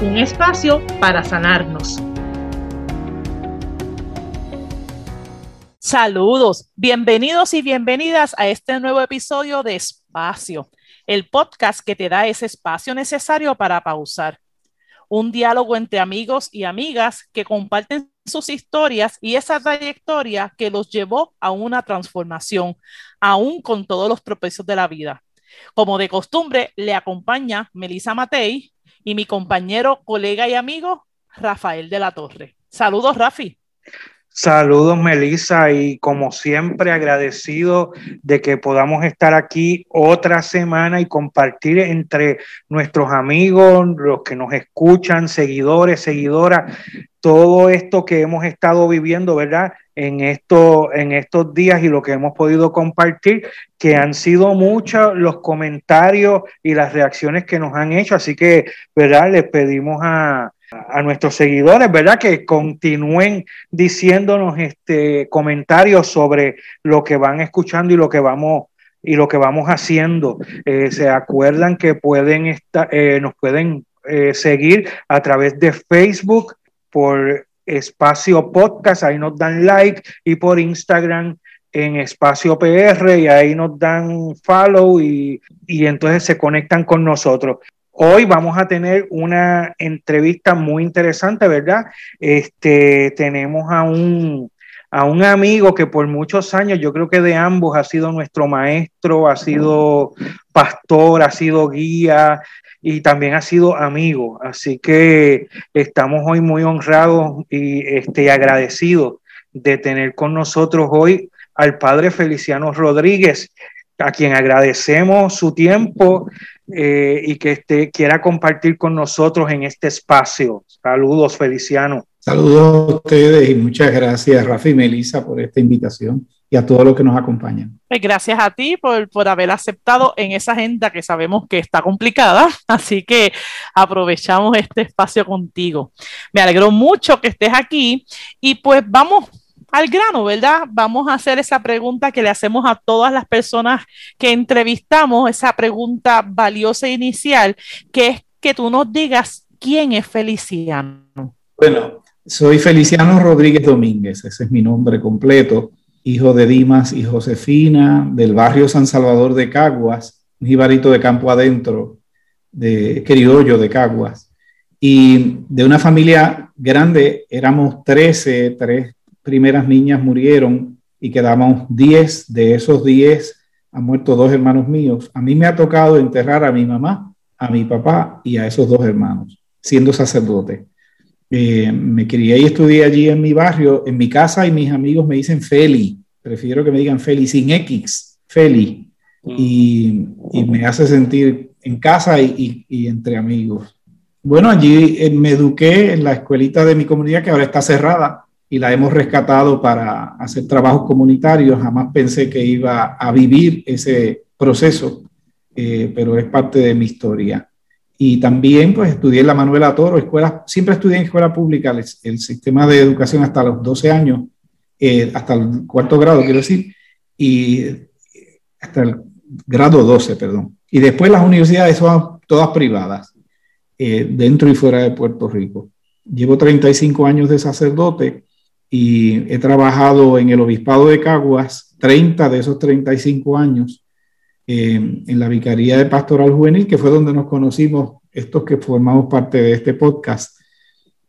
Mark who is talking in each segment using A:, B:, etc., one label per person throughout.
A: Un espacio para sanarnos. Saludos, bienvenidos y bienvenidas a este nuevo episodio de Espacio, el podcast que te da ese espacio necesario para pausar. Un diálogo entre amigos y amigas que comparten sus historias y esa trayectoria que los llevó a una transformación, aún con todos los tropezos de la vida. Como de costumbre, le acompaña Melissa Matei y mi compañero, colega y amigo, Rafael de la Torre. Saludos, Rafi.
B: Saludos, Melissa, y como siempre agradecido de que podamos estar aquí otra semana y compartir entre nuestros amigos, los que nos escuchan, seguidores, seguidoras, todo esto que hemos estado viviendo, ¿verdad? En, esto, en estos días y lo que hemos podido compartir, que han sido muchos los comentarios y las reacciones que nos han hecho. Así que, ¿verdad? Les pedimos a, a nuestros seguidores, ¿verdad? Que continúen diciéndonos este comentarios sobre lo que van escuchando y lo que vamos y lo que vamos haciendo. Eh, se acuerdan que pueden estar, eh, nos pueden eh, seguir a través de Facebook por Espacio Podcast, ahí nos dan like y por Instagram en Espacio PR y ahí nos dan follow y, y entonces se conectan con nosotros. Hoy vamos a tener una entrevista muy interesante, ¿verdad? Este, tenemos a un, a un amigo que por muchos años, yo creo que de ambos ha sido nuestro maestro, ha sido pastor, ha sido guía y también ha sido amigo. Así que estamos hoy muy honrados y este, agradecidos de tener con nosotros hoy al padre Feliciano Rodríguez, a quien agradecemos su tiempo eh, y que este, quiera compartir con nosotros en este espacio. Saludos, Feliciano.
C: Saludos a ustedes y muchas gracias, Rafa y Melissa, por esta invitación y a todos los que nos acompañan.
A: Pues gracias a ti por, por haber aceptado en esa agenda que sabemos que está complicada, así que aprovechamos este espacio contigo. Me alegro mucho que estés aquí y pues vamos al grano, ¿verdad? Vamos a hacer esa pregunta que le hacemos a todas las personas que entrevistamos, esa pregunta valiosa inicial, que es que tú nos digas quién es Feliciano.
C: Bueno, soy Feliciano Rodríguez Domínguez, ese es mi nombre completo, hijo de Dimas y Josefina, del barrio San Salvador de Caguas, un jibarito de campo adentro, de criollo de Caguas, y de una familia grande, éramos 13, tres primeras niñas murieron y quedamos 10. De esos 10 han muerto dos hermanos míos. A mí me ha tocado enterrar a mi mamá, a mi papá y a esos dos hermanos, siendo sacerdote. Eh, me crié y estudié allí en mi barrio, en mi casa, y mis amigos me dicen Feli. Prefiero que me digan Feli sin X, Feli. Mm. Y, me hace sentir en casa y, y entre amigos. Bueno, allí eh, me eduqué en la escuelita de mi comunidad que ahora está cerrada y la hemos rescatado para hacer trabajos comunitarios. Jamás pensé que iba a vivir ese proceso, eh, pero es parte de mi historia. Y también pues estudié en la Manuela Toro, escuela, siempre estudié en escuela pública, el, sistema de educación hasta los 12 años, eh, hasta el cuarto grado, quiero decir, y hasta el grado 12, perdón. Y después las universidades son todas privadas, eh, dentro y fuera de Puerto Rico. Llevo 35 años de sacerdote y he trabajado en el Obispado de Caguas 30 de esos 35 años eh, en la Vicaría de Pastoral Juvenil, que fue donde nos conocimos estos que formamos parte de este podcast,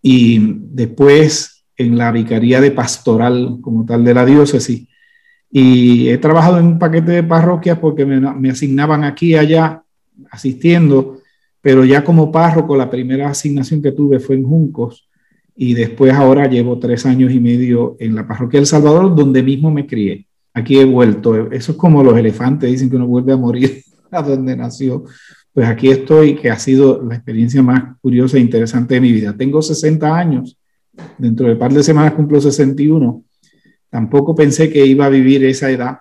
C: y después en la Vicaría de Pastoral como tal de la diócesis. Y he trabajado en un paquete de parroquias porque me, me asignaban aquí y allá asistiendo, pero ya como párroco la primera asignación que tuve fue en Juncos y después ahora llevo tres años y medio en la parroquia del Salvador, donde mismo me crié. Aquí he vuelto. Eso es como los elefantes, dicen que uno vuelve a morir a donde nació. Pues aquí estoy, que ha sido la experiencia más curiosa e interesante de mi vida. Tengo 60 años, dentro de un par de semanas cumplo 61, tampoco pensé que iba a vivir esa edad.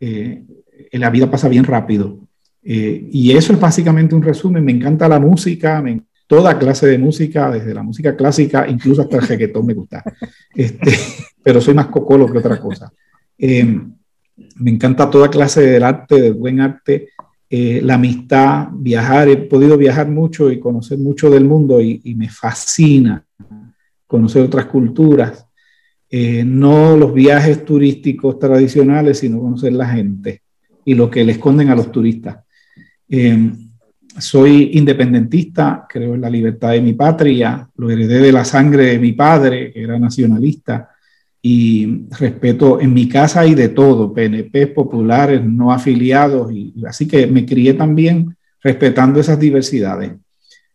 C: Eh, la vida pasa bien rápido. Eh, y eso es básicamente un resumen. Me encanta la música, me, toda clase de música, desde la música clásica, incluso hasta el reggaetón me gusta. Este, pero soy más cocolo que otra cosa. Eh, me encanta toda clase del arte, del buen arte, eh, la amistad, viajar. He podido viajar mucho y conocer mucho del mundo y, me fascina conocer otras culturas. Eh, no los viajes turísticos tradicionales, sino conocer la gente y lo que le esconden a los turistas. Soy independentista, creo en la libertad de mi patria, lo heredé de la sangre de mi padre, que era nacionalista, y respeto en mi casa y de todo, PNP, populares, no afiliados, y, así que me crié también respetando esas diversidades.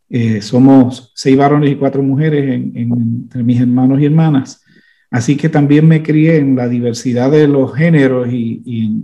C: Eh, somos seis varones y cuatro mujeres entre mis hermanos y hermanas, así que también me crié en la diversidad de los géneros y,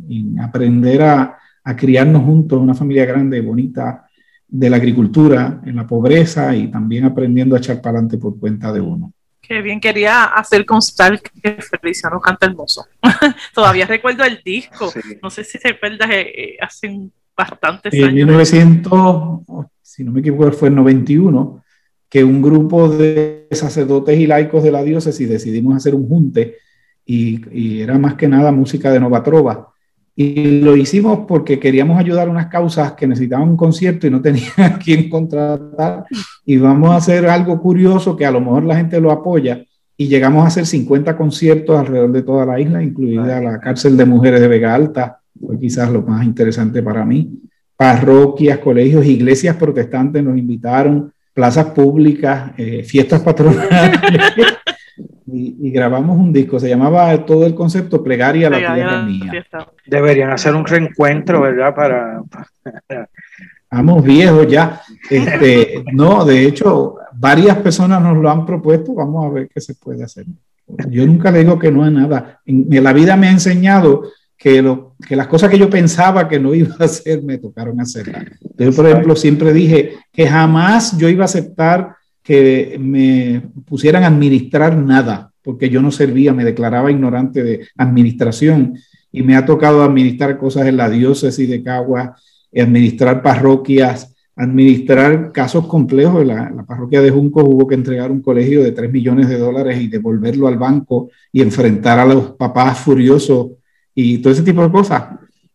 C: en aprender a, a criarnos juntos, una familia grande, bonita, de la agricultura, en la pobreza y también aprendiendo a echar para adelante por cuenta de uno.
A: Qué bien, quería hacer constar que Feliciano canta hermoso. Todavía recuerdo el disco, no sé si te acuerdas, eh, eh, hace bastantes años.
C: En 1900, si no me equivoco, fue en 91, que un grupo de sacerdotes y laicos de la diócesis decidimos hacer un junte y, y era más que nada música de Nova Trova y lo hicimos porque queríamos ayudar a unas causas que necesitaban un concierto y no tenían a quién contratar. Y vamos a hacer algo curioso que a lo mejor la gente lo apoya. Y llegamos a hacer 50 conciertos alrededor de toda la isla, incluida la cárcel de mujeres de Vega Alta. Fue quizás lo más interesante para mí. Parroquias, colegios, iglesias protestantes nos invitaron, plazas públicas, eh, fiestas patronales. y, grabamos un disco, se llamaba todo el concepto Plegaria a la Tierra Mía.
B: Deberían hacer un reencuentro, ¿verdad? Para...
C: Vamos viejos ya. Este, no, de hecho, varias personas nos lo han propuesto, vamos a ver qué se puede hacer. Yo nunca le digo que no a nada. En, la vida me ha enseñado que, lo, que las cosas que yo pensaba que no iba a hacer, me tocaron hacerlas. Yo, por ejemplo, siempre dije que jamás yo iba a aceptar que me pusieran a administrar nada, porque yo no servía, me declaraba ignorante de administración y me ha tocado administrar cosas en la diócesis de Cagua, administrar parroquias, administrar casos complejos. La, la parroquia de Junco hubo que entregar un colegio de 3 millones de dólares y devolverlo al banco y enfrentar a los papás furiosos y todo ese tipo de cosas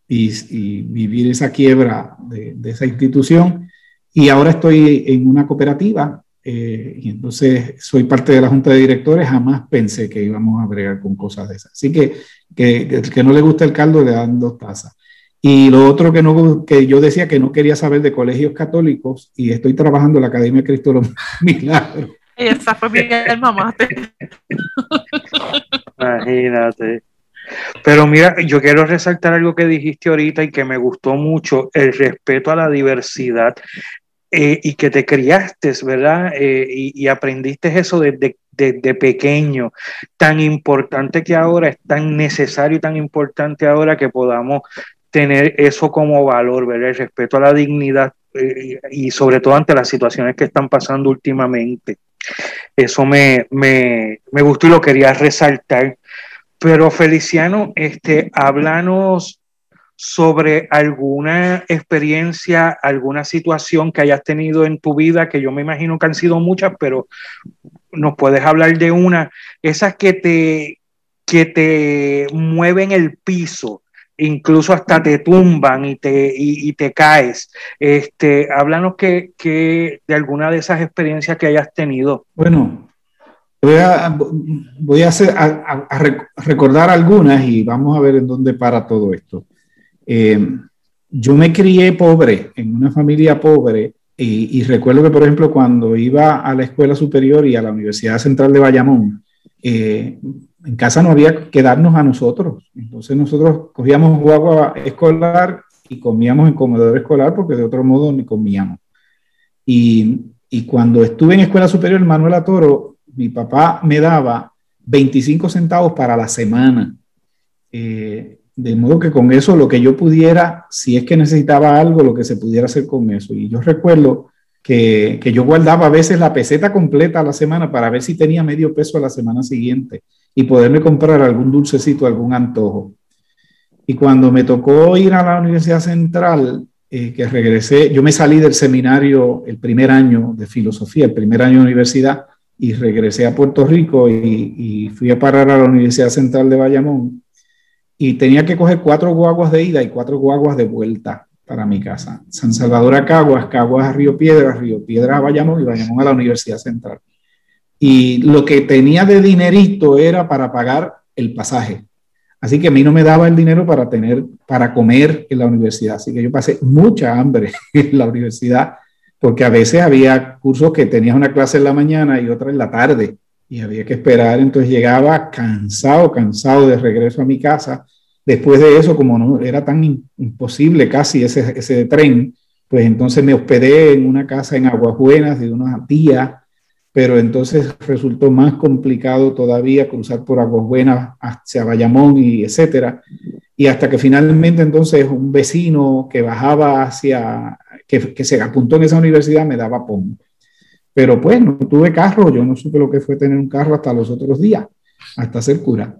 C: y, vivir esa quiebra de esa institución. Y ahora estoy en una cooperativa eh, y entonces soy parte de la junta de directores, jamás pensé que íbamos a bregar con cosas de esas. Así que que, que no le gusta el caldo le dan dos tazas. Y lo otro que, no, que yo decía que no quería saber de colegios católicos y estoy trabajando en la Academia Cristo los Milagros.
A: Esa fue mi mamá.
B: Imagínate. Pero mira, yo quiero resaltar algo que dijiste ahorita y que me gustó mucho, el respeto a la diversidad. Eh, y que te criaste, ¿verdad? Eh, y, aprendiste eso desde, pequeño, tan importante que ahora, es tan necesario y tan importante ahora que podamos tener eso como valor, ¿verdad? El respeto a la dignidad eh, y sobre todo ante las situaciones que están pasando últimamente. Eso me, me, me gustó y lo quería resaltar. Pero Feliciano, este, háblanos sobre alguna experiencia, alguna situación que hayas tenido en tu vida, que yo me imagino que han sido muchas, pero nos puedes hablar de una, esas que te, que te mueven el piso, incluso hasta te tumban y te, y, te caes. Este, háblanos que, que, de alguna de esas experiencias que hayas tenido.
C: Bueno, voy a, voy a, recordar algunas y vamos a ver en dónde para todo esto. Eh, yo me crié pobre, en una familia pobre, y, recuerdo que, por ejemplo, cuando iba a la escuela superior y a la Universidad Central de Bayamón, eh, en casa no había que darnos a nosotros. Entonces nosotros cogíamos agua escolar y comíamos en comedor escolar porque de otro modo ni comíamos. Y, y cuando estuve en escuela superior, Manuel Toro, mi papá me daba 25 centavos para la semana. Eh, de modo que con eso lo que yo pudiera, si es que necesitaba algo, lo que se pudiera hacer con eso. Y yo recuerdo que, que, yo guardaba a veces la peseta completa a la semana para ver si tenía medio peso a la semana siguiente y poderme comprar algún dulcecito, algún antojo. Y cuando me tocó ir a la Universidad Central, eh, que regresé, yo me salí del seminario el primer año de filosofía, el primer año de universidad, y regresé a Puerto Rico y, y fui a parar a la Universidad Central de Bayamón. Y tenía que coger cuatro guaguas de ida y cuatro guaguas de vuelta para mi casa. San Salvador a Caguas, Caguas a Río Piedras, Río Piedras a Bayamón y Bayamón a la Universidad Central. Y lo que tenía de dinerito era para pagar el pasaje. Así que a mí no me daba el dinero para tener, para comer en la universidad. Así que yo pasé mucha hambre en la universidad porque a veces había cursos que tenías una clase en la mañana y otra en la tarde y había que esperar. Entonces llegaba cansado, cansado de regreso a mi casa Después de eso, como no era tan imposible casi ese, ese tren, pues entonces me hospedé en una casa en Aguas Buenas de una tía, pero entonces resultó más complicado todavía cruzar por Aguas Buenas hacia Bayamón y etcétera. Y hasta que finalmente entonces un vecino que bajaba hacia, que, que se apuntó en esa universidad me daba pom. Pero pues no tuve carro, yo no supe lo que fue tener un carro hasta los otros días, hasta ser cura.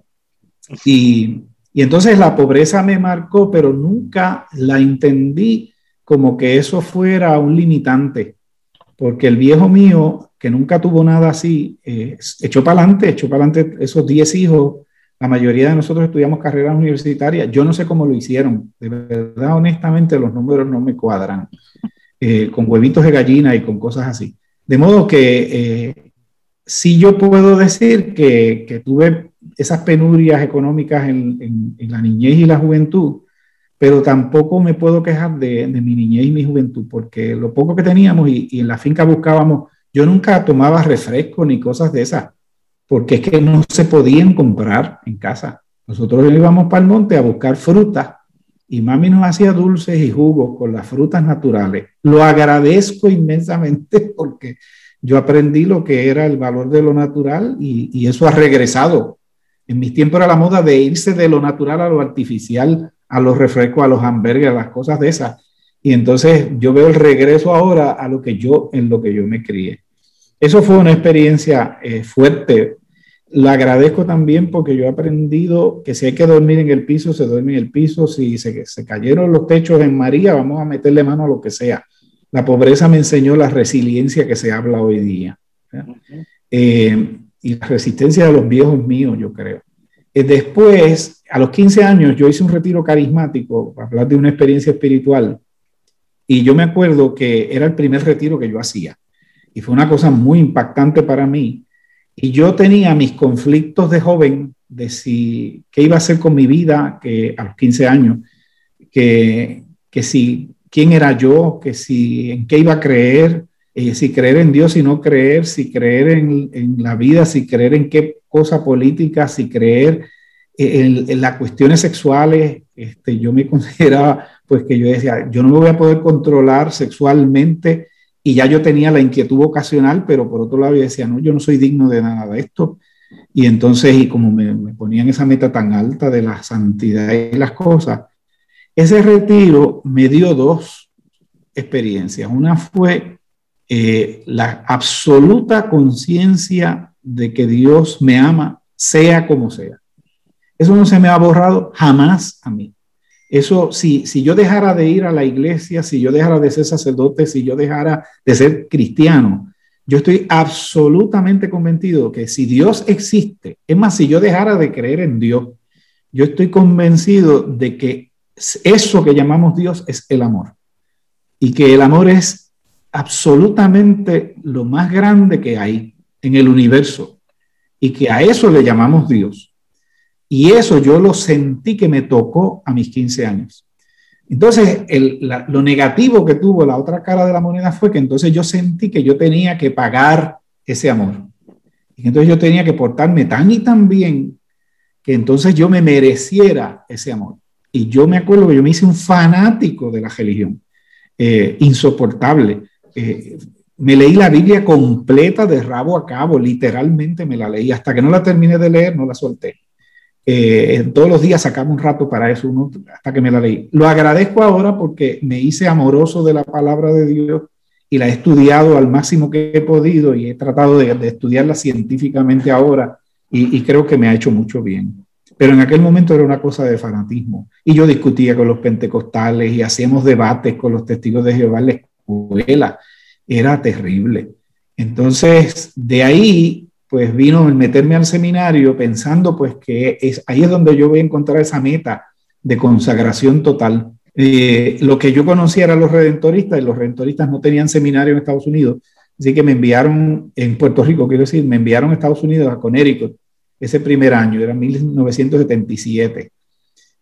C: Y y entonces la pobreza me marcó, pero nunca la entendí como que eso fuera un limitante, porque el viejo mío, que nunca tuvo nada así, eh, echó para adelante, echó para adelante esos 10 hijos. La mayoría de nosotros estudiamos carreras universitarias. Yo no sé cómo lo hicieron. De verdad, honestamente, los números no me cuadran. Eh, con huevitos de gallina y con cosas así. De modo que eh, sí yo puedo decir que, que tuve esas penurias económicas en, la niñez y la juventud, pero tampoco me puedo quejar de, mi niñez y mi juventud, porque lo poco que teníamos y, en la finca buscábamos, yo nunca tomaba refresco ni cosas de esas, porque es que no se podían comprar en casa. Nosotros íbamos para el monte a buscar frutas y mami nos hacía dulces y jugos con las frutas naturales. Lo agradezco inmensamente porque yo aprendí lo que era el valor de lo natural y, eso ha regresado en mis tiempos era la moda de irse de lo natural a lo artificial, a los refrescos, a los hamburgues, a las cosas de esas. Y entonces yo veo el regreso ahora a lo que yo, en lo que yo me crié. Eso fue una experiencia eh, fuerte. La agradezco también porque yo he aprendido que si hay que dormir en el piso, se duerme en el piso. Si se, se cayeron los techos en María, vamos a meterle mano a lo que sea. La pobreza me enseñó la resiliencia que se habla hoy día y la resistencia de los viejos míos, yo creo. Eh, después, a los 15 años, yo hice un retiro carismático, para hablar de una experiencia espiritual, y yo me acuerdo que era el primer retiro que yo hacía, y fue una cosa muy impactante para mí. Y yo tenía mis conflictos de joven de si qué iba a hacer con mi vida que a los 15 años, que, que si quién era yo, que si en qué iba a creer, eh, si creer en Dios y no creer, si creer en, en, la vida, si creer en qué cosa política, si creer en, en las cuestiones sexuales, este, yo me consideraba, pues que yo decía, yo no me voy a poder controlar sexualmente y ya yo tenía la inquietud ocasional, pero por otro lado yo decía, no, yo no soy digno de nada de esto. Y entonces, y como me, me ponían esa meta tan alta de la santidad y las cosas, ese retiro me dio dos experiencias. Una fue eh, la absoluta conciencia de que Dios me ama, sea como sea. Eso no se me ha borrado jamás a mí. Eso, si, si yo dejara de ir a la iglesia, si yo dejara de ser sacerdote, si yo dejara de ser cristiano, yo estoy absolutamente convencido que si Dios existe, es más, si yo dejara de creer en Dios, yo estoy convencido de que eso que llamamos Dios es el amor. Y que el amor es absolutamente lo más grande que hay en el universo y que a eso le llamamos Dios. Y eso yo lo sentí que me tocó a mis 15 años. Entonces, lo negativo que tuvo la otra cara de la moneda fue que entonces yo sentí que yo tenía que pagar ese amor. Y entonces yo tenía que portarme tan y tan bien que entonces yo me mereciera ese amor. Y yo me acuerdo que yo me hice un fanático de la religión, eh, insoportable. Eh, me leí la Biblia completa de rabo a cabo, literalmente me la leí. Hasta que no la terminé de leer, no la solté. Eh, todos los días sacaba un rato para eso, hasta que me la leí. Lo agradezco ahora porque me hice amoroso de la palabra de Dios y la he estudiado al máximo que he podido y he tratado de, estudiarla científicamente ahora y, creo que me ha hecho mucho bien. Pero en aquel momento era una cosa de fanatismo y yo discutía con los pentecostales y hacíamos debates con los testigos de Jehová en la escuela. Era terrible. Entonces, de ahí, pues vino el meterme al seminario pensando pues que es, ahí es donde yo voy a encontrar esa meta de consagración total eh, lo que yo conocía eran los redentoristas y los redentoristas no tenían seminario en Estados Unidos, así que me enviaron en Puerto Rico, quiero decir, me enviaron a Estados Unidos, a Connecticut, ese primer año, era 1977.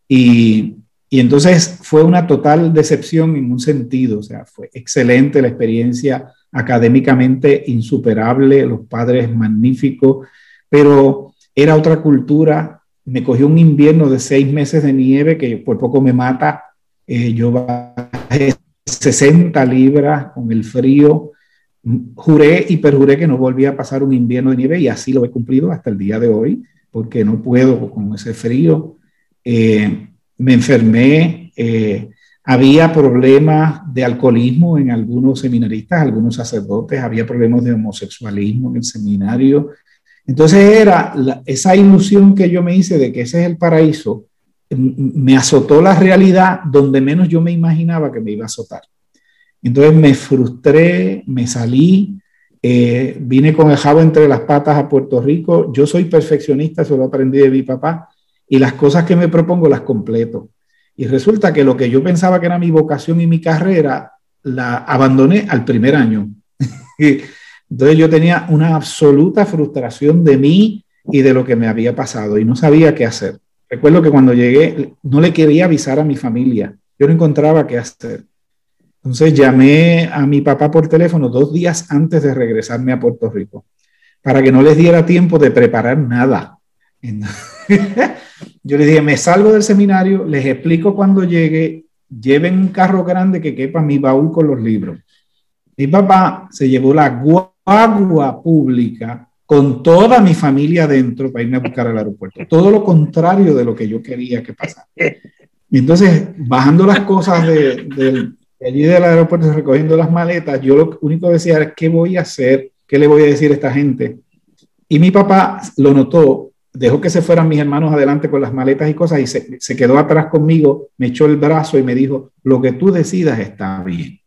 C: Y, y entonces fue una total decepción en un sentido, o sea, fue excelente la experiencia académicamente insuperable, los padres magníficos, pero era otra cultura. Me cogió un invierno de seis meses de nieve que por poco me mata eh, yo bajé 60 libras con el frío. Juré y perjuré que no volvía a pasar un invierno de nieve y así lo he cumplido hasta el día de hoy, porque no puedo con ese frío. Eh, me enfermé, eh, había problemas de alcoholismo en algunos seminaristas, algunos sacerdotes, había problemas de homosexualismo en el seminario. Entonces era esa ilusión que yo me hice de que ese es el paraíso, me azotó la realidad donde menos yo me imaginaba que me iba a azotar. Entonces me frustré, me salí, eh, vine con el jabo entre las patas a Puerto Rico. Yo soy perfeccionista, eso lo aprendí de mi papá, y las cosas que me propongo las completo. Y resulta que lo que yo pensaba que era mi vocación y mi carrera, la abandoné al primer año. Entonces yo tenía una absoluta frustración de mí y de lo que me había pasado y no sabía qué hacer. Recuerdo que cuando llegué no le quería avisar a mi familia. Yo no encontraba qué hacer. Entonces llamé a mi papá por teléfono dos días antes de regresarme a Puerto Rico para que no les diera tiempo de preparar nada. Yo le dije, me salgo del seminario, les explico cuando llegue, lleven un carro grande que quepa mi baúl con los libros. Mi papá se llevó la guagua pública con toda mi familia dentro para irme a buscar al aeropuerto. Todo lo contrario de lo que yo quería que pasara. Y entonces, bajando las cosas de, allí del aeropuerto, recogiendo las maletas, yo lo único que decía era, ¿qué voy a hacer? ¿Qué le voy a decir a esta gente? Y mi papá lo notó, dejó que se fueran mis hermanos adelante con las maletas y cosas y se, se quedó atrás conmigo, me echó el brazo y me dijo, lo que tú decidas está bien.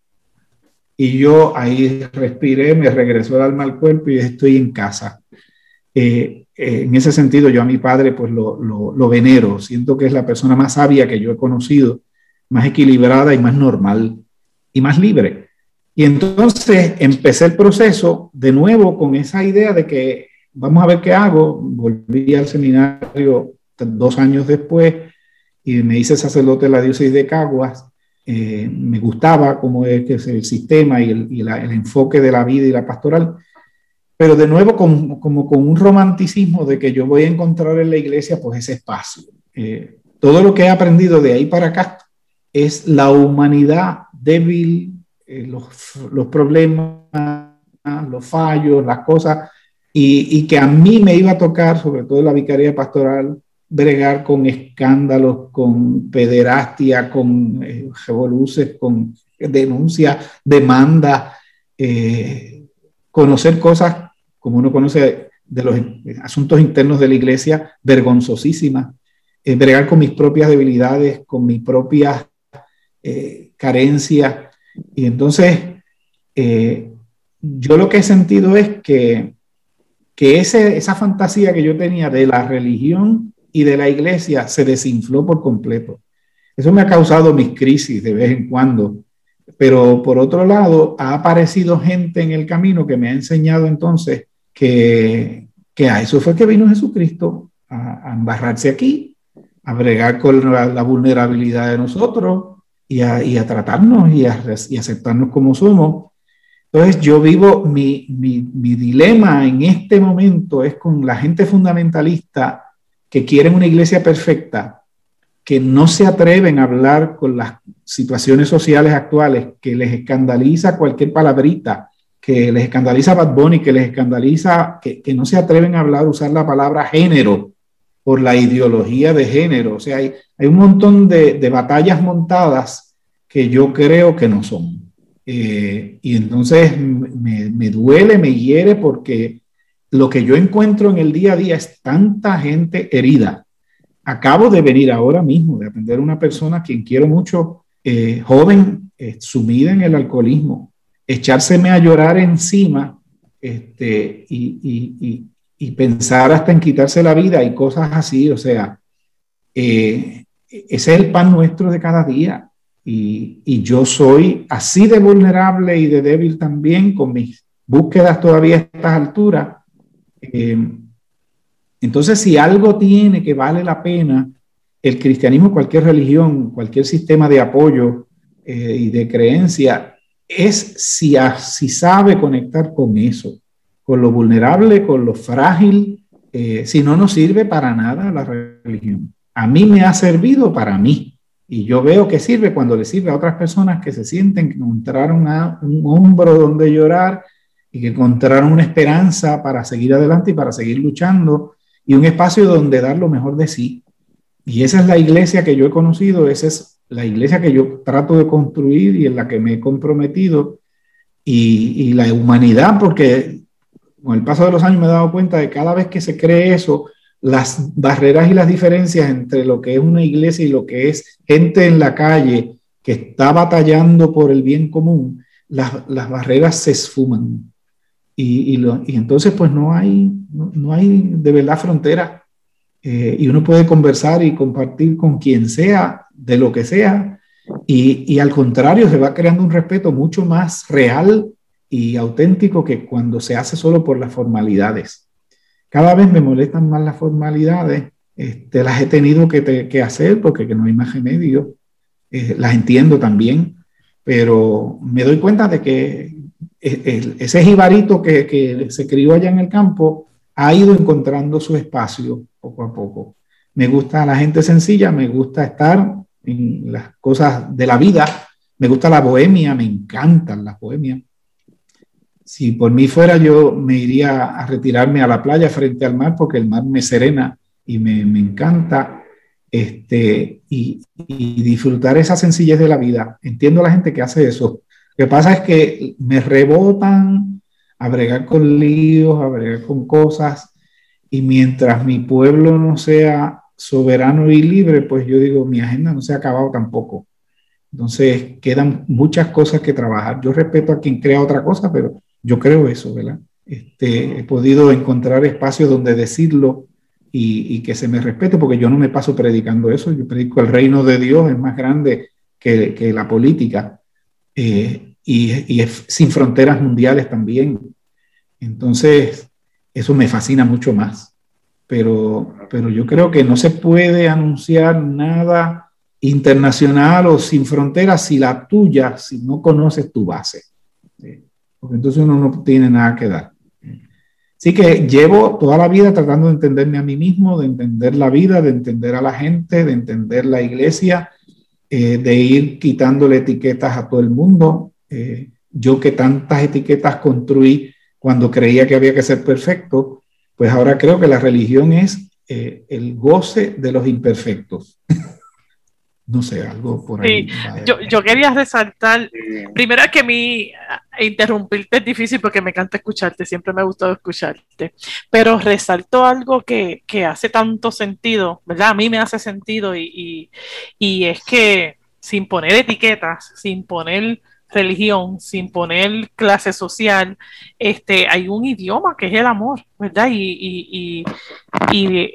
C: Y yo ahí respiré, me regresó el alma al cuerpo y estoy en casa. Eh, eh, en ese sentido, yo a mi padre pues lo, lo, venero, siento que es la persona más sabia que yo he conocido, más equilibrada y más normal y más libre. Y entonces empecé el proceso de nuevo con esa idea de que vamos a ver qué hago. Volví al seminario dos años después y me hice sacerdote de la diócesis de Caguas eh, me gustaba cómo es, que es el sistema y, el, el, enfoque de la vida y la pastoral, pero de nuevo con, como con un romanticismo de que yo voy a encontrar en la iglesia pues ese espacio. Eh, todo lo que he aprendido de ahí para acá es la humanidad débil, eh, los, los, problemas, los fallos, las cosas, y, y, que a mí me iba a tocar, sobre todo la vicaría pastoral, bregar con escándalos, con pederastia, con eh, revoluces, con denuncias, demandas, eh, conocer cosas como uno conoce de los asuntos internos de la iglesia, vergonzosísimas, eh, bregar con mis propias debilidades, con mis propias carencias. Y entonces, yo lo que he sentido es que, que esa fantasía que yo tenía de la religión y de la iglesia se desinfló por completo. Eso me ha causado mis crisis de vez en cuando, pero por otro lado, ha aparecido gente en el camino que me ha enseñado entonces que, que a eso fue que vino Jesucristo, a, embarrarse aquí, a bregar con la, vulnerabilidad de nosotros y a, y a tratarnos y a, y aceptarnos como somos. Entonces yo vivo, mi, mi, mi dilema en este momento es con la gente fundamentalista que quieren una iglesia perfecta, que no se atreven a hablar con las situaciones sociales actuales, que les escandaliza cualquier palabrita, que les escandaliza Bad Bunny, que les escandaliza, que, no se atreven a hablar, usar la palabra género por la ideología de género. O sea, hay, hay un montón de, de batallas montadas que yo creo que no son. Eh, y entonces me, duele, me hiere porque lo que yo encuentro en el día a día es tanta gente herida. Acabo de venir ahora mismo de atender a una persona a quien quiero mucho, eh, joven, eh, sumida en el alcoholismo, echárseme a llorar encima este, y, y, y, pensar hasta en quitarse la vida y cosas así. O sea, es el pan nuestro de cada día. Y, yo soy así de vulnerable y de débil también con mis búsquedas todavía a estas alturas eh, entonces, si algo tiene que vale la pena, el cristianismo, cualquier religión, cualquier sistema de apoyo eh, y de creencia, es si, si sabe conectar con eso, con lo vulnerable, con lo frágil, eh, si no nos sirve para nada la religión. A mí me ha servido para mí. Y yo veo que sirve cuando le sirve a otras personas que se sienten que encontraron un hombro donde llorar y que encontraron una esperanza para seguir adelante y para seguir luchando y un espacio donde dar lo mejor de sí. Y esa es la iglesia que yo he conocido, esa es la iglesia que yo trato de construir y en la que me he comprometido y, y la humanidad, porque con el paso de los años me he dado cuenta de cada vez que se cree eso, las barreras y las diferencias entre lo que es una iglesia y lo que es gente en la calle que está batallando por el bien común, las, las barreras se esfuman. Y, y, entonces pues no hay, no, hay de verdad frontera. Eh, y uno puede conversar y compartir con quien sea, de lo que sea, y, y, al contrario se va creando un respeto mucho más real y auténtico que cuando se hace solo por las formalidades. Cada vez me molestan más las formalidades, este, las he tenido que, que hacer porque no hay más remedio, eh, las entiendo también, pero me doy cuenta de que ese jibarito que, que, se crió allá en el campo ha ido encontrando su espacio poco a poco. Me gusta la gente sencilla, me gusta estar en las cosas de la vida, me gusta la bohemia, me encantan las bohemias. Si por mí fuera, yo me iría a retirarme a la playa frente al mar porque el mar me serena y me, me encanta. Este, y, y disfrutar esa sencillez de la vida. Entiendo a la gente que hace eso, lo que pasa es que me rebotan a bregar con líos, a bregar con cosas, y mientras mi pueblo no sea soberano y libre, pues yo digo, mi agenda no se ha acabado tampoco. Entonces, quedan muchas cosas que trabajar. Yo respeto a quien crea otra cosa, pero yo creo eso, ¿verdad? Este, he podido encontrar espacios donde decirlo y, que se me respete, porque yo no me paso predicando eso. Yo predico el reino de Dios, es más grande que, la política. Eh, y, es sin fronteras mundiales también. Entonces, eso me fascina mucho más. Pero, pero yo creo que no se puede anunciar nada internacional o sin fronteras si la tuya, si no conoces tu base. Porque entonces uno no tiene nada que dar. Así que llevo toda la vida tratando de entenderme a mí mismo, de entender la vida, de entender a la gente, de entender la iglesia, eh, de ir quitándole etiquetas a todo el mundo. Eh, yo que tantas etiquetas construí cuando creía que había que ser perfecto, pues ahora creo que la religión es eh, el goce de los imperfectos. no sé, algo por ahí.
A: yo, yo, quería resaltar, primero que a mí interrumpirte es difícil porque me encanta escucharte, siempre me ha gustado escucharte, pero resalto algo que, que hace tanto sentido, ¿verdad? A mí me hace sentido y, y, y es que sin poner etiquetas, sin poner religión, sin poner clase social, este, hay un idioma que es el amor, ¿verdad? Y,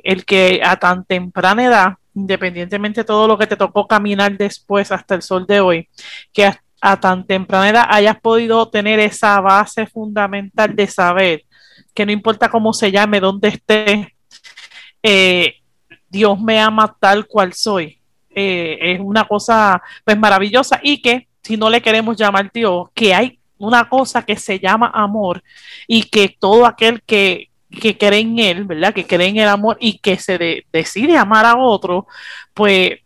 A: el que a tan temprana edad, independientemente de todo lo que te tocó caminar después hasta el sol de hoy, que a, tan temprana edad hayas podido tener esa base fundamental de saber que no importa cómo se llame, dónde esté, eh, Dios me ama tal cual soy. Eh, es una cosa pues maravillosa y que si no le queremos llamar Dios, que hay una cosa que se llama amor y que todo aquel que, que cree en él, ¿verdad? Que cree en el amor y que se decide amar a otro, pues,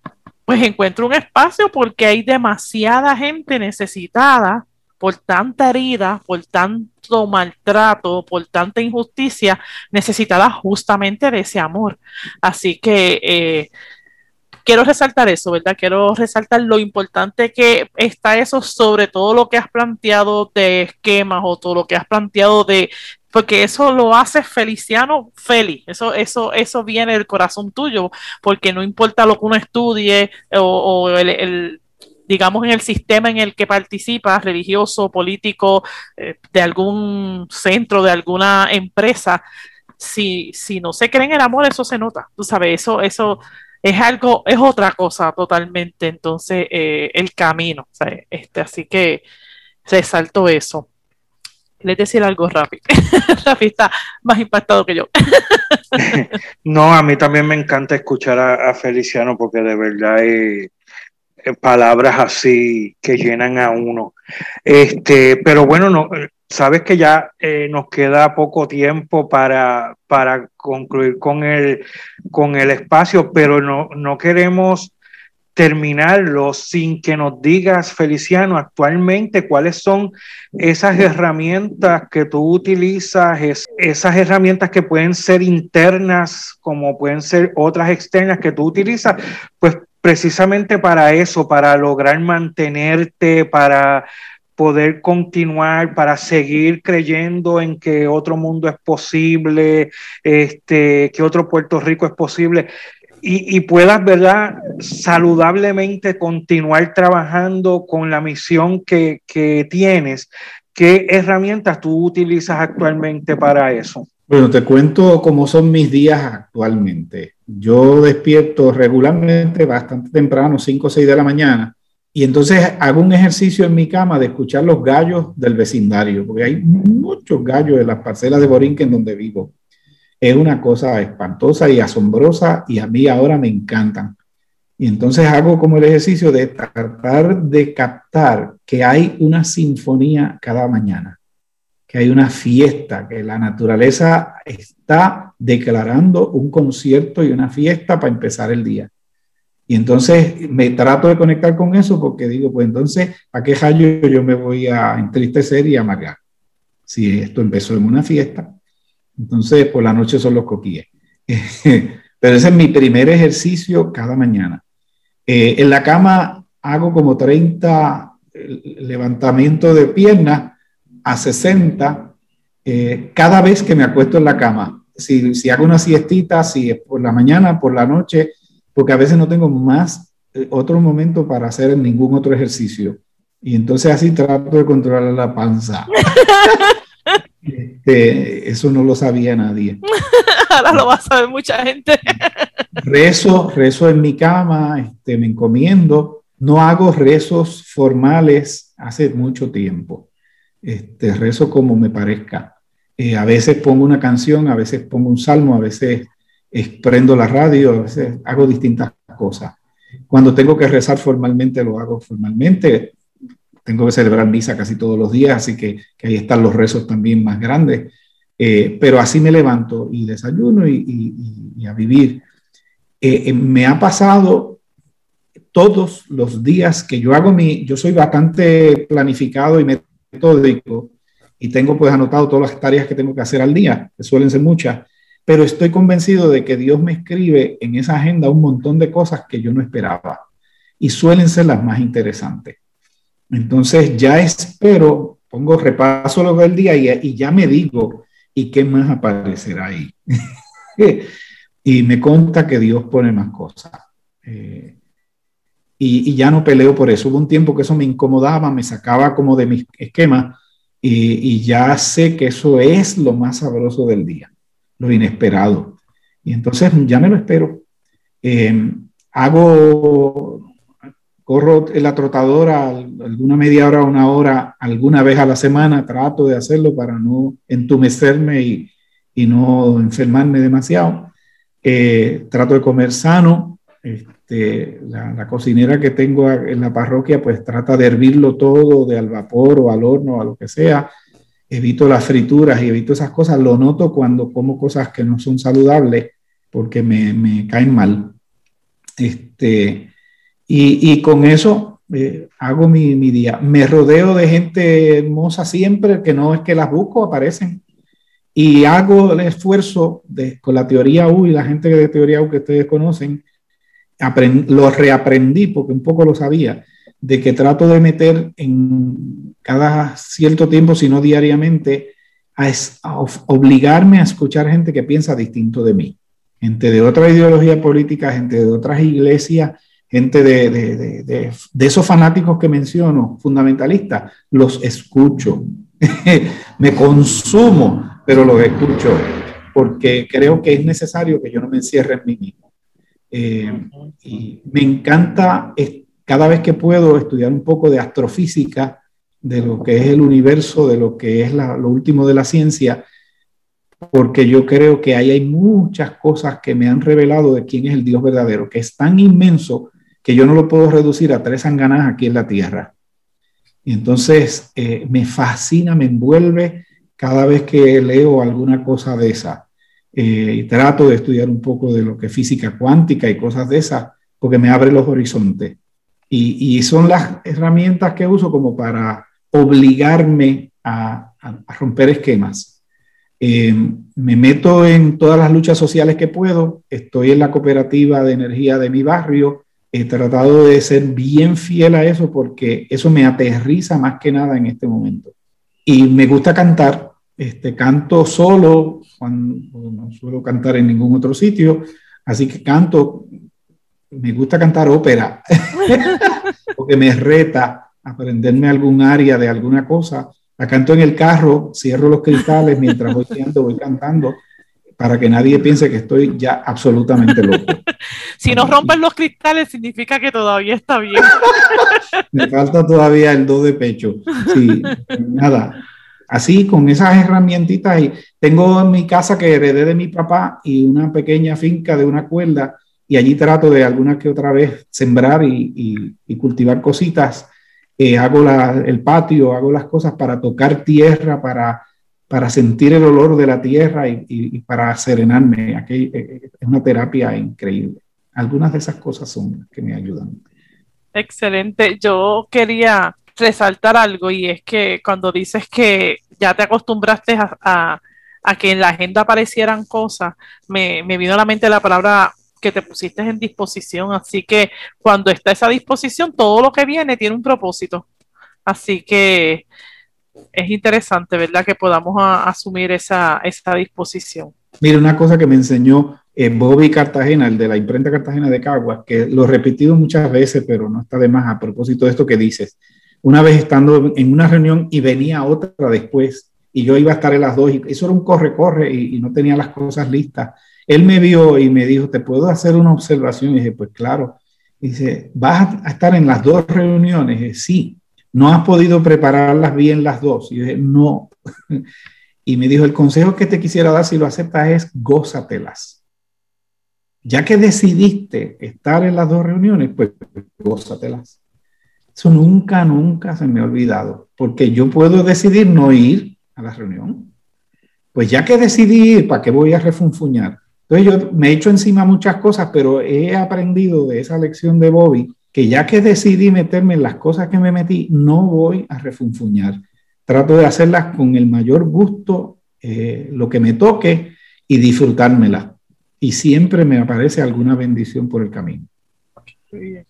A: pues encuentra un espacio porque hay demasiada gente necesitada por tanta herida, por tanto maltrato, por tanta injusticia, necesitada justamente de ese amor. Así que eh, quiero resaltar eso, ¿verdad? Quiero resaltar lo importante que está eso sobre todo lo que has planteado de esquemas o todo lo que has planteado de, porque eso lo hace Feliciano feliz, eso, eso, eso viene del corazón tuyo, porque no importa lo que uno estudie o, el, digamos, en el sistema en el que participa, religioso, político, eh, de algún centro, de alguna empresa, si, si no se cree en el amor, eso se nota, tú sabes, eso, eso es algo, es otra cosa totalmente, entonces, eh, el camino, este, así que resalto eso. Les decir algo rápido. Rafi está más impactado que yo.
B: no, a mí también me encanta escuchar a, Feliciano porque de verdad es, palabras así que llenan a uno. Este, pero bueno, no, sabes que ya eh, nos queda poco tiempo para, para concluir con el, con el espacio, pero no, no queremos terminarlo sin que nos digas, Feliciano, actualmente cuáles son esas herramientas que tú utilizas, esas herramientas que pueden ser internas como pueden ser otras externas que tú utilizas, pues precisamente para eso, para lograr mantenerte, para poder continuar, para seguir creyendo en que otro mundo es posible, este, que otro Puerto Rico es posible y, puedas, ¿verdad?, saludablemente continuar trabajando con la misión que, tienes. ¿Qué herramientas tú utilizas actualmente para eso?
C: Bueno, te cuento cómo son mis días actualmente. Yo despierto regularmente bastante temprano, 5 o 6 de la mañana, y entonces hago un ejercicio en mi cama de escuchar los gallos del vecindario, porque hay muchos gallos en las parcelas de Borinquen donde vivo es una cosa espantosa y asombrosa y a mí ahora me encantan. Y entonces hago como el ejercicio de tratar de captar que hay una sinfonía cada mañana, que hay una fiesta, que la naturaleza está declarando un concierto y una fiesta para empezar el día. Y entonces me trato de conectar con eso porque digo, pues entonces, ¿a qué rayo yo me voy a entristecer y amargar? Si esto empezó en una fiesta, entonces, por la noche son los coquíes. Pero ese es mi primer ejercicio cada mañana. Eh, en la cama hago como 30 eh, levantamientos de piernas a 60 eh, cada vez que me acuesto en la cama. Si, si, hago una siestita, si es por la mañana, por la noche, porque a veces no tengo más otro momento para hacer ningún otro ejercicio. Y entonces así trato de controlar la panza. Este, eso no lo sabía nadie.
A: Ahora lo va a saber mucha gente.
C: rezo, rezo en mi cama, este, me encomiendo. No hago rezos formales hace mucho tiempo. Este, rezo como me parezca. Eh, a veces pongo una canción, a veces pongo un salmo, a veces prendo la radio, a veces hago distintas cosas. Cuando tengo que rezar formalmente, lo hago formalmente tengo que celebrar misa casi todos los días, así que, ahí están los rezos también más grandes. Eh, pero así me levanto y desayuno y, a vivir. Eh, eh, me ha pasado todos los días que yo hago mi, yo soy bastante planificado y metódico y tengo pues anotado todas las tareas que tengo que hacer al día, que suelen ser muchas, pero estoy convencido de que Dios me escribe en esa agenda un montón de cosas que yo no esperaba y suelen ser las más interesantes. Entonces ya espero, pongo repaso lo del día y, ya me digo, ¿y qué más aparecerá ahí? y me conta que Dios pone más cosas. Eh, y, ya no peleo por eso. Hubo un tiempo que eso me incomodaba, me sacaba como de mis esquemas y, ya sé que eso es lo más sabroso del día, lo inesperado. Y entonces ya me lo espero. Eh, hago corro en la trotadora alguna media hora, una hora, alguna vez a la semana, trato de hacerlo para no entumecerme y, y no enfermarme demasiado. Eh, trato de comer sano. Este, la, cocinera que tengo en la parroquia pues trata de hervirlo todo de al vapor o al horno o a lo que sea. Evito las frituras y evito esas cosas. Lo noto cuando como cosas que no son saludables porque me, me caen mal. Este, y, con eso eh, hago mi, día. Me rodeo de gente hermosa siempre, que no es que las busco, aparecen. Y hago el esfuerzo de, con la teoría U y la gente de teoría U que ustedes conocen, lo reaprendí porque un poco lo sabía, de que trato de meter en cada cierto tiempo, si no diariamente, a, obligarme a escuchar gente que piensa distinto de mí, gente de otra ideología política, gente de otras iglesias, gente de, de, de, de esos fanáticos que menciono, fundamentalistas, los escucho, me consumo, pero los escucho, porque creo que es necesario que yo no me encierre en mí mismo. Eh, y me encanta cada vez que puedo estudiar un poco de astrofísica, de lo que es el universo, de lo que es lo último de la ciencia, porque yo creo que ahí hay muchas cosas que me han revelado de quién es el Dios verdadero, que es tan inmenso que yo no lo puedo reducir a tres anganas aquí en la Tierra. Y entonces eh, me fascina, me envuelve cada vez que leo alguna cosa de esa. Eh, y trato de estudiar un poco de lo que es física cuántica y cosas de esas, porque me abre los horizontes. Y, son las herramientas que uso como para obligarme a, a, romper esquemas. Eh, me meto en todas las luchas sociales que puedo, estoy en la cooperativa de energía de mi barrio, he tratado de ser bien fiel a eso porque eso me aterriza más que nada en este momento. Y me gusta cantar, este, canto solo, cuando, no suelo cantar en ningún otro sitio, así que canto, me gusta cantar ópera, porque me reta aprenderme algún área de alguna cosa. La canto en el carro, cierro los cristales mientras voy voy cantando para que nadie piense que estoy ya absolutamente loco.
A: si no rompes los cristales, significa que todavía está bien.
C: Me falta todavía el do de pecho. Sí, nada. Así, con esas herramientitas, y tengo en mi casa que heredé de mi papá y una pequeña finca de una cuerda, y allí trato de alguna que otra vez sembrar y, cultivar cositas. Eh, hago el patio, hago las cosas para tocar tierra, para para sentir el olor de la tierra y, para serenarme. Aquí eh, eh, es una terapia increíble. Algunas de esas cosas son que me ayudan.
A: Excelente. Yo quería resaltar algo y es que cuando dices que ya te acostumbraste a, que en la agenda aparecieran cosas, me, me vino a la mente la palabra que te pusiste en disposición. Así que cuando está esa disposición, todo lo que viene tiene un propósito. Así que es interesante, ¿verdad? Que podamos asumir esa, esa disposición.
C: Mira, una cosa que me enseñó eh, Bobby Cartagena, el de la imprenta Cartagena de Caguas, que lo he repetido muchas veces, pero no está de más a propósito de esto que dices. Una vez estando en una reunión y venía otra después, y yo iba a estar en las dos, y eso era un corre-corre y, no tenía las cosas listas. Él me vio y me dijo, ¿te puedo hacer una observación? Y dije, pues claro. dice, ¿vas a estar en las dos reuniones? Y dije, sí no has podido prepararlas bien las dos. Y yo dije, no. Y me dijo, el consejo que te quisiera dar si lo aceptas es gózatelas. Ya que decidiste estar en las dos reuniones, pues gózatelas. Eso nunca, nunca se me ha olvidado, porque yo puedo decidir no ir a la reunión. Pues ya que decidí ir, ¿para qué voy a refunfuñar? Entonces yo me he hecho encima muchas cosas, pero he aprendido de esa lección de Bobby que ya que decidí meterme en las cosas que me metí, no voy a refunfuñar. Trato de hacerlas con el mayor gusto, eh, lo que me toque y disfrutármela. Y siempre me aparece alguna bendición por el camino.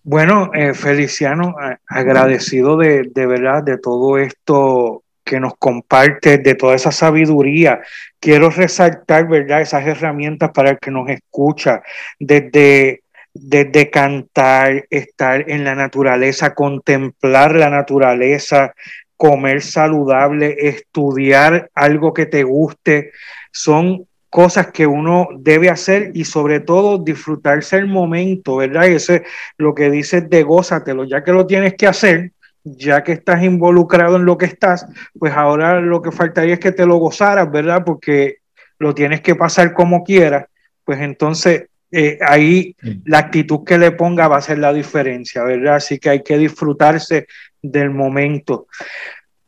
B: Bueno, eh, Feliciano, agradecido de, de verdad de todo esto que nos comparte, de toda esa sabiduría. Quiero resaltar, ¿verdad? Esas herramientas para el que nos escucha, desde desde cantar, estar en la naturaleza, contemplar la naturaleza, comer saludable, estudiar algo que te guste, son cosas que uno debe hacer y sobre todo disfrutarse el momento, ¿verdad? eso es lo que dices de gózatelo, ya que lo tienes que hacer, ya que estás involucrado en lo que estás, pues ahora lo que faltaría es que te lo gozaras, ¿verdad? Porque lo tienes que pasar como quieras, pues entonces eh, ahí la actitud que le ponga va a ser la diferencia, ¿verdad? Así que hay que disfrutarse del momento.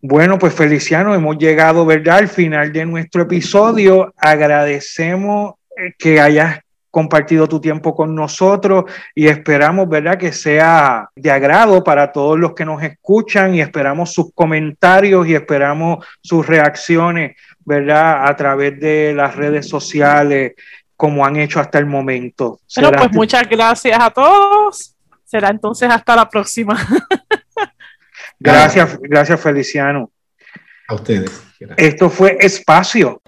B: Bueno, pues Feliciano, hemos llegado, ¿verdad?, al final de nuestro episodio. Agradecemos eh, que hayas compartido tu tiempo con nosotros y esperamos, ¿verdad?, que sea de agrado para todos los que nos escuchan y esperamos sus comentarios y esperamos sus reacciones, ¿verdad?, a través de las redes sociales como han hecho hasta el momento.
A: Bueno, pues muchas gracias a todos. Será entonces hasta la próxima.
B: gracias, gracias Feliciano.
C: A ustedes.
B: Esto fue Espacio.